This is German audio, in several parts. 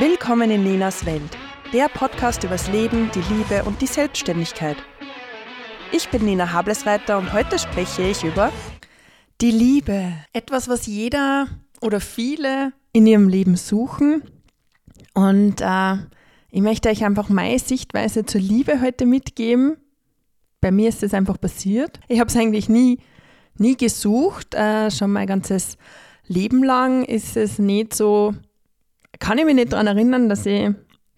Willkommen in Nenas Welt, der Podcast übers Leben, die Liebe und die Selbstständigkeit. Ich bin Nina Hablesreiter und heute spreche ich über die Liebe. Etwas, was jeder oder viele in ihrem Leben suchen. Und äh, ich möchte euch einfach meine Sichtweise zur Liebe heute mitgeben. Bei mir ist es einfach passiert. Ich habe es eigentlich nie, nie gesucht. Äh, schon mein ganzes Leben lang ist es nicht so, kann ich mich nicht daran erinnern, dass ich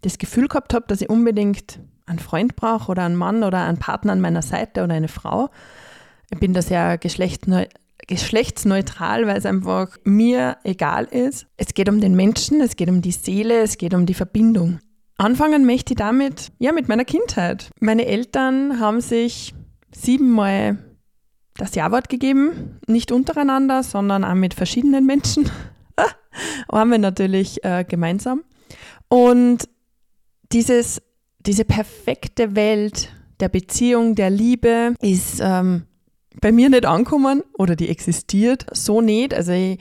das Gefühl gehabt habe, dass ich unbedingt einen Freund brauche oder einen Mann oder einen Partner an meiner Seite oder eine Frau. Ich bin da sehr geschlechtsneu geschlechtsneutral, weil es einfach mir egal ist. Es geht um den Menschen, es geht um die Seele, es geht um die Verbindung. Anfangen möchte ich damit, ja, mit meiner Kindheit. Meine Eltern haben sich siebenmal das Ja-Wort gegeben, nicht untereinander, sondern auch mit verschiedenen Menschen. haben wir natürlich äh, gemeinsam. Und dieses, diese perfekte Welt der Beziehung, der Liebe ist ähm, bei mir nicht angekommen oder die existiert so nicht. Also ich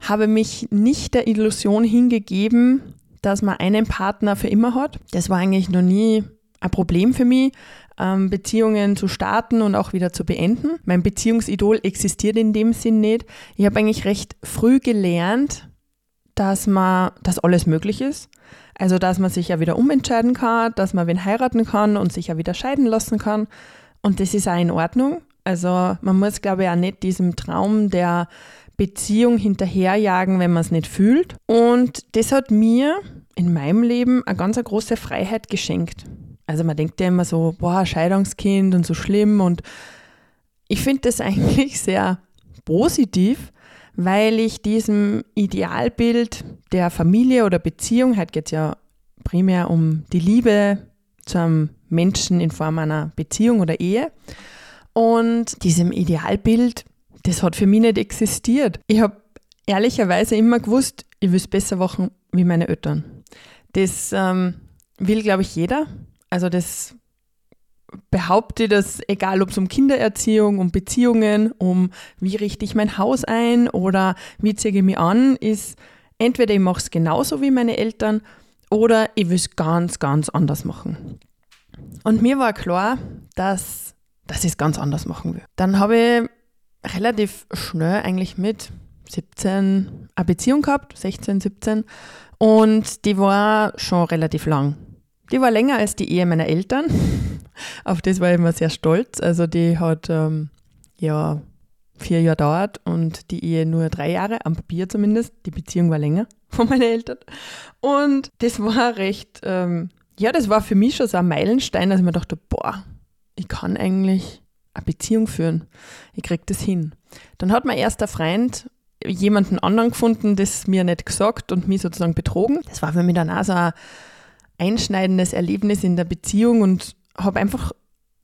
habe mich nicht der Illusion hingegeben, dass man einen Partner für immer hat. Das war eigentlich noch nie ein Problem für mich, ähm, Beziehungen zu starten und auch wieder zu beenden. Mein Beziehungsidol existiert in dem Sinn nicht. Ich habe eigentlich recht früh gelernt, dass man, dass alles möglich ist. Also, dass man sich ja wieder umentscheiden kann, dass man wen heiraten kann und sich ja wieder scheiden lassen kann. Und das ist auch in Ordnung. Also, man muss, glaube ich, auch nicht diesem Traum der Beziehung hinterherjagen, wenn man es nicht fühlt. Und das hat mir in meinem Leben eine ganz große Freiheit geschenkt. Also man denkt ja immer so, boah, Scheidungskind und so schlimm. Und ich finde das eigentlich sehr positiv, weil ich diesem Idealbild der Familie oder Beziehung, halt geht es ja primär um die Liebe zu einem Menschen in Form einer Beziehung oder Ehe. Und diesem Idealbild, das hat für mich nicht existiert. Ich habe ehrlicherweise immer gewusst, ich will es besser machen wie meine Eltern. Das ähm, will, glaube ich, jeder. Also das behaupte dass egal ob es um Kindererziehung, um Beziehungen, um wie richte ich mein Haus ein oder wie ziehe ich mich an, ist entweder ich mache es genauso wie meine Eltern oder ich will es ganz, ganz anders machen. Und mir war klar, dass, dass ich es ganz anders machen will. Dann habe ich relativ schnell eigentlich mit 17 eine Beziehung gehabt, 16, 17, und die war schon relativ lang. Die war länger als die Ehe meiner Eltern. Auf das war ich immer sehr stolz. Also die hat ähm, ja vier Jahre dauert und die Ehe nur drei Jahre, am Papier zumindest. Die Beziehung war länger von meinen Eltern. Und das war recht, ähm, ja, das war für mich schon so ein Meilenstein, dass ich mir dachte, boah, ich kann eigentlich eine Beziehung führen. Ich krieg das hin. Dann hat mein erster Freund jemanden anderen gefunden, das mir nicht gesagt und mich sozusagen betrogen. Das war für mich dann auch so ein einschneidendes Erlebnis in der Beziehung und habe einfach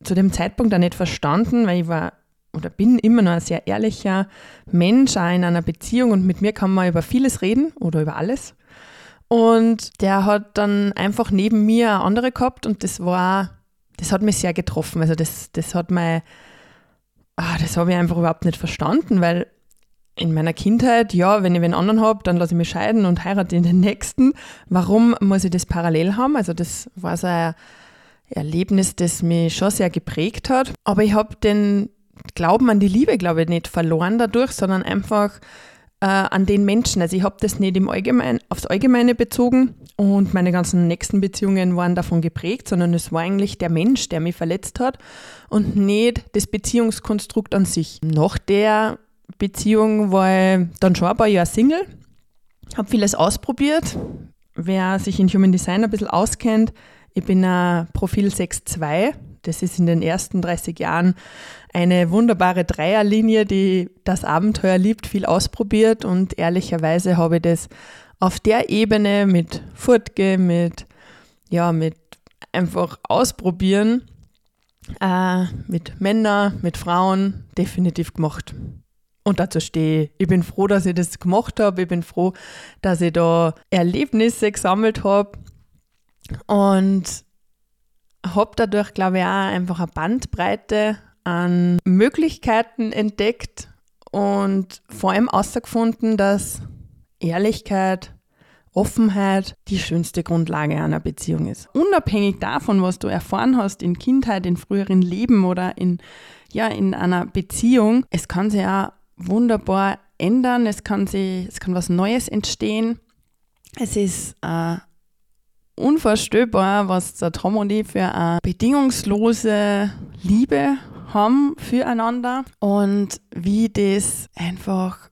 zu dem Zeitpunkt auch nicht verstanden, weil ich war oder bin immer noch ein sehr ehrlicher Mensch auch in einer Beziehung und mit mir kann man über vieles reden oder über alles. Und der hat dann einfach neben mir eine andere gehabt und das war, das hat mich sehr getroffen. Also das, das hat mein, ah, das habe ich einfach überhaupt nicht verstanden, weil in meiner Kindheit, ja, wenn ich einen anderen habe, dann lasse ich mich scheiden und heirate den nächsten. Warum muss ich das parallel haben? Also das war so ein Erlebnis, das mich schon sehr geprägt hat. Aber ich habe den Glauben an die Liebe, glaube ich, nicht verloren dadurch, sondern einfach äh, an den Menschen. Also ich habe das nicht im Allgemein, aufs Allgemeine bezogen und meine ganzen nächsten Beziehungen waren davon geprägt, sondern es war eigentlich der Mensch, der mich verletzt hat und nicht das Beziehungskonstrukt an sich. Nach der Beziehung war ich dann schon ein paar Jahre Single, habe vieles ausprobiert. Wer sich in Human Design ein bisschen auskennt, ich bin ein Profil 6.2. Das ist in den ersten 30 Jahren eine wunderbare Dreierlinie, die das Abenteuer liebt, viel ausprobiert und ehrlicherweise habe ich das auf der Ebene mit Furtge, mit, ja, mit einfach ausprobieren, äh, mit Männern, mit Frauen definitiv gemacht. Und dazu stehe ich. Ich bin froh, dass ich das gemacht habe. Ich bin froh, dass ich da Erlebnisse gesammelt habe. Und habe dadurch, glaube ich, auch einfach eine Bandbreite an Möglichkeiten entdeckt und vor allem herausgefunden, dass Ehrlichkeit, Offenheit die schönste Grundlage einer Beziehung ist. Unabhängig davon, was du erfahren hast in Kindheit, in früheren Leben oder in, ja, in einer Beziehung, es kann sich ja wunderbar ändern, es kann, sich, es kann was Neues entstehen. Es ist äh, unvorstellbar, was der Tom und ich für eine bedingungslose Liebe haben füreinander und wie das einfach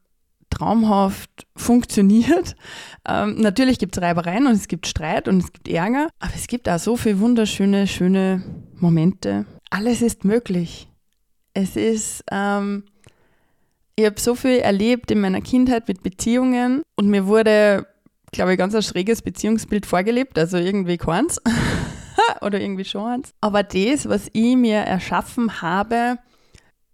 traumhaft funktioniert. Ähm, natürlich gibt es Reibereien und es gibt Streit und es gibt Ärger, aber es gibt auch so viele wunderschöne, schöne Momente. Alles ist möglich. Es ist, ähm, ich habe so viel erlebt in meiner Kindheit mit Beziehungen und mir wurde, glaube ich, ganz ein schräges Beziehungsbild vorgelebt, also irgendwie keins oder irgendwie schon eins. Aber das, was ich mir erschaffen habe,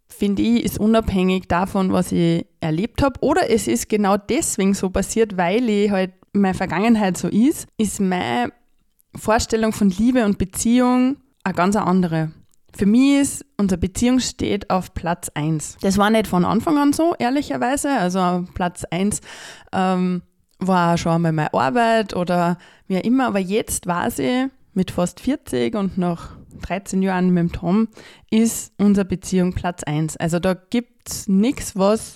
finde ich, ist unabhängig davon, was ich erlebt habe. Oder es ist genau deswegen so passiert, weil ich halt meine Vergangenheit so ist, ist meine Vorstellung von Liebe und Beziehung eine ganz andere. Für mich ist, unsere Beziehung steht auf Platz 1. Das war nicht von Anfang an so, ehrlicherweise. Also Platz 1 ähm, war schon einmal meine Arbeit oder wie auch immer. Aber jetzt weiß ich, mit fast 40 und nach 13 Jahren mit dem Tom ist unsere Beziehung Platz 1. Also da gibt es nichts, was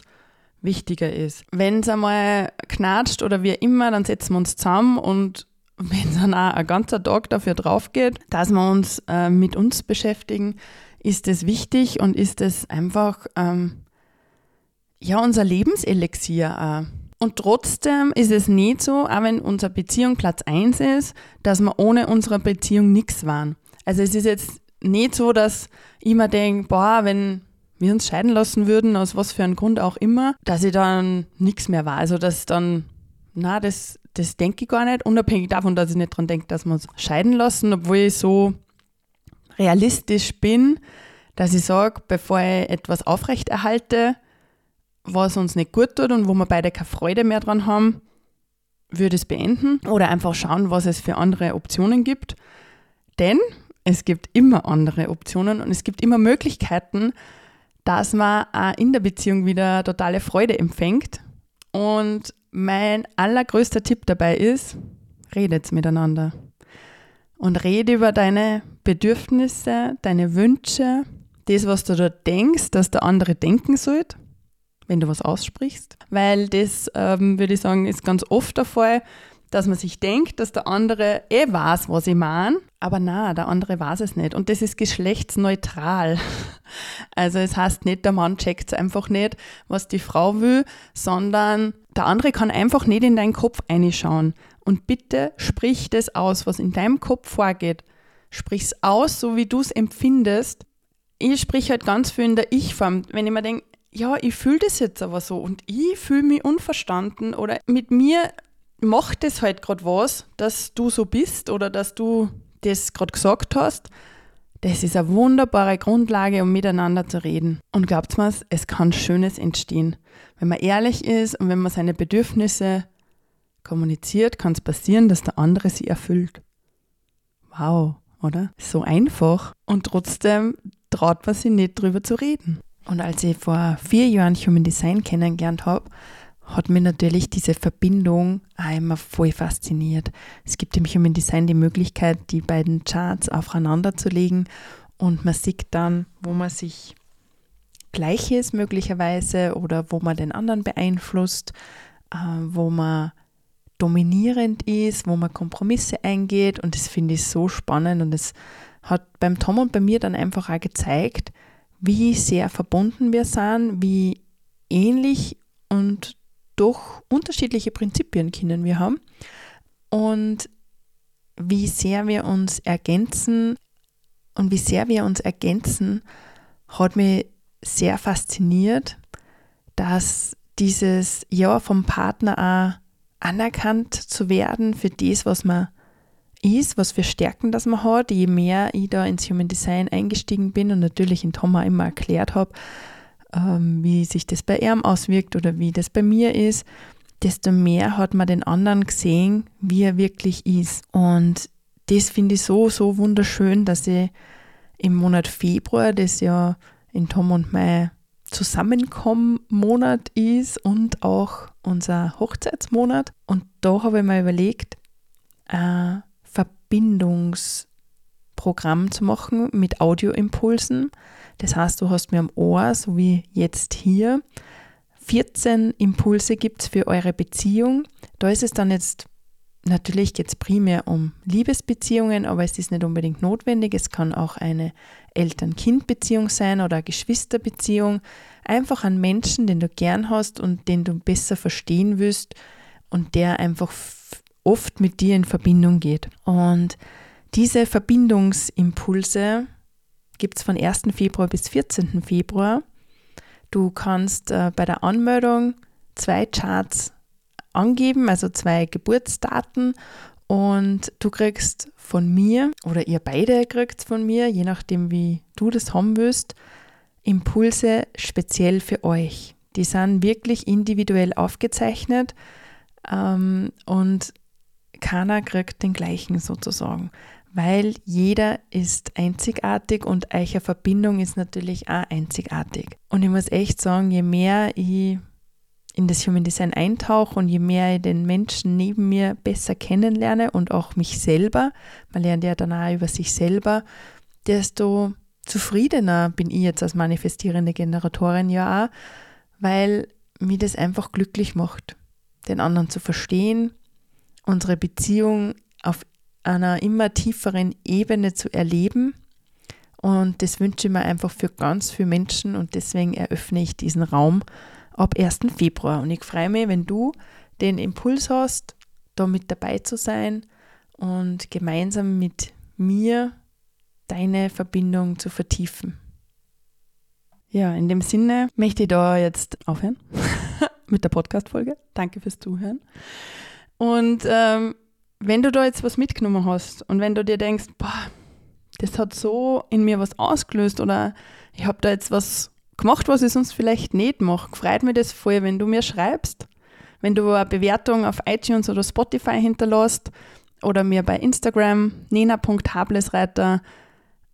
wichtiger ist. Wenn es einmal knatscht oder wie immer, dann setzen wir uns zusammen und wenn es dann auch ein ganzer Tag dafür drauf geht, dass wir uns äh, mit uns beschäftigen, ist es wichtig und ist es einfach ähm, ja unser Lebenselixier auch. Und trotzdem ist es nicht so, auch wenn unsere Beziehung Platz 1 ist, dass wir ohne unsere Beziehung nichts waren. Also es ist jetzt nicht so, dass ich mir denke, boah, wenn wir uns scheiden lassen würden, aus was für einem Grund auch immer, dass ich dann nichts mehr war. Also dass dann, na, das, das denke ich gar nicht, unabhängig davon, dass ich nicht daran denke, dass wir uns scheiden lassen, obwohl ich so realistisch bin, dass ich sage, bevor ich etwas aufrechterhalte, was uns nicht gut tut und wo wir beide keine Freude mehr dran haben, würde es beenden oder einfach schauen, was es für andere Optionen gibt. Denn es gibt immer andere Optionen und es gibt immer Möglichkeiten, dass man auch in der Beziehung wieder totale Freude empfängt. Und mein allergrößter Tipp dabei ist, redet miteinander. Und rede über deine Bedürfnisse, deine Wünsche, das, was du da denkst, dass der andere denken sollte, wenn du was aussprichst. Weil das, ähm, würde ich sagen, ist ganz oft der Fall, dass man sich denkt, dass der andere eh weiß, was ich meine, aber na, der andere weiß es nicht. Und das ist geschlechtsneutral. Also es heißt nicht, der Mann checkt es einfach nicht, was die Frau will, sondern der andere kann einfach nicht in deinen Kopf einschauen. Und bitte sprich das aus, was in deinem Kopf vorgeht. Sprich es aus, so wie du es empfindest. Ich sprich halt ganz viel in der Ich-Form. Wenn ich mir denke, ja, ich fühle das jetzt aber so und ich fühle mich unverstanden oder mit mir macht es halt gerade was, dass du so bist oder dass du das gerade gesagt hast. Das ist eine wunderbare Grundlage, um miteinander zu reden. Und glaubt mir, es kann Schönes entstehen. Wenn man ehrlich ist und wenn man seine Bedürfnisse kommuniziert, kann es passieren, dass der andere sie erfüllt. Wow, oder? So einfach. Und trotzdem traut man sich nicht drüber zu reden. Und als ich vor vier Jahren Human Design kennengelernt habe, hat mir natürlich diese Verbindung einmal voll fasziniert. Es gibt im Human Design die Möglichkeit, die beiden Charts aufeinander zu legen und man sieht dann, wo man sich gleich ist möglicherweise oder wo man den anderen beeinflusst, äh, wo man dominierend ist, wo man Kompromisse eingeht und das finde ich so spannend und es hat beim Tom und bei mir dann einfach auch gezeigt, wie sehr verbunden wir sind, wie ähnlich und doch unterschiedliche Prinzipien können wir haben und wie sehr wir uns ergänzen und wie sehr wir uns ergänzen, hat mich sehr fasziniert, dass dieses Ja vom Partner auch anerkannt zu werden für das, was man ist, was für Stärken das man hat. Je mehr ich da ins Human Design eingestiegen bin und natürlich in Tom immer erklärt habe, ähm, wie sich das bei ihm auswirkt oder wie das bei mir ist, desto mehr hat man den anderen gesehen, wie er wirklich ist. Und das finde ich so, so wunderschön, dass ich im Monat Februar, das ja in Tom und mein Zusammenkommen-Monat ist und auch unser Hochzeitsmonat. Und da habe ich mir überlegt, ein Verbindungsprogramm zu machen mit Audioimpulsen. Das heißt, du hast mir am Ohr, so wie jetzt hier, 14 Impulse gibt es für eure Beziehung. Da ist es dann jetzt Natürlich geht es primär um Liebesbeziehungen, aber es ist nicht unbedingt notwendig. Es kann auch eine Eltern-Kind-Beziehung sein oder eine Geschwisterbeziehung. Einfach ein Menschen, den du gern hast und den du besser verstehen willst und der einfach oft mit dir in Verbindung geht. Und diese Verbindungsimpulse gibt es von 1. Februar bis 14. Februar. Du kannst äh, bei der Anmeldung zwei Charts angeben, also zwei Geburtsdaten und du kriegst von mir oder ihr beide kriegt von mir, je nachdem wie du das haben willst, Impulse speziell für euch. Die sind wirklich individuell aufgezeichnet ähm, und keiner kriegt den gleichen sozusagen, weil jeder ist einzigartig und eure Verbindung ist natürlich auch einzigartig. Und ich muss echt sagen, je mehr ich in das Human Design eintauche und je mehr ich den Menschen neben mir besser kennenlerne und auch mich selber, man lernt ja dann auch über sich selber, desto zufriedener bin ich jetzt als manifestierende Generatorin ja auch, weil mir das einfach glücklich macht, den anderen zu verstehen, unsere Beziehung einer immer tieferen Ebene zu erleben. Und das wünsche ich mir einfach für ganz viele Menschen und deswegen eröffne ich diesen Raum ab 1. Februar. Und ich freue mich, wenn du den Impuls hast, da mit dabei zu sein und gemeinsam mit mir deine Verbindung zu vertiefen. Ja, in dem Sinne möchte ich da jetzt aufhören mit der Podcast-Folge. Danke fürs Zuhören. Und ähm, wenn du da jetzt was mitgenommen hast und wenn du dir denkst, boah, das hat so in mir was ausgelöst oder ich habe da jetzt was gemacht, was ich sonst vielleicht nicht mache. Freut mich das voll, wenn du mir schreibst, wenn du eine Bewertung auf iTunes oder Spotify hinterlässt oder mir bei Instagram nena.hablesreiter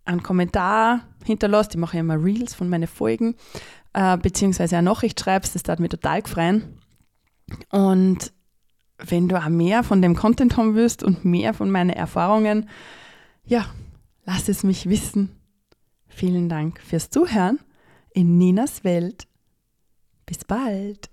einen Kommentar hinterlässt. Ich mache ja immer Reels von meinen Folgen, äh, beziehungsweise eine Nachricht schreibst, das darf mich total freuen. Und wenn du auch mehr von dem Content haben willst und mehr von meinen Erfahrungen, ja, lass es mich wissen. Vielen Dank fürs Zuhören in Ninas Welt. Bis bald.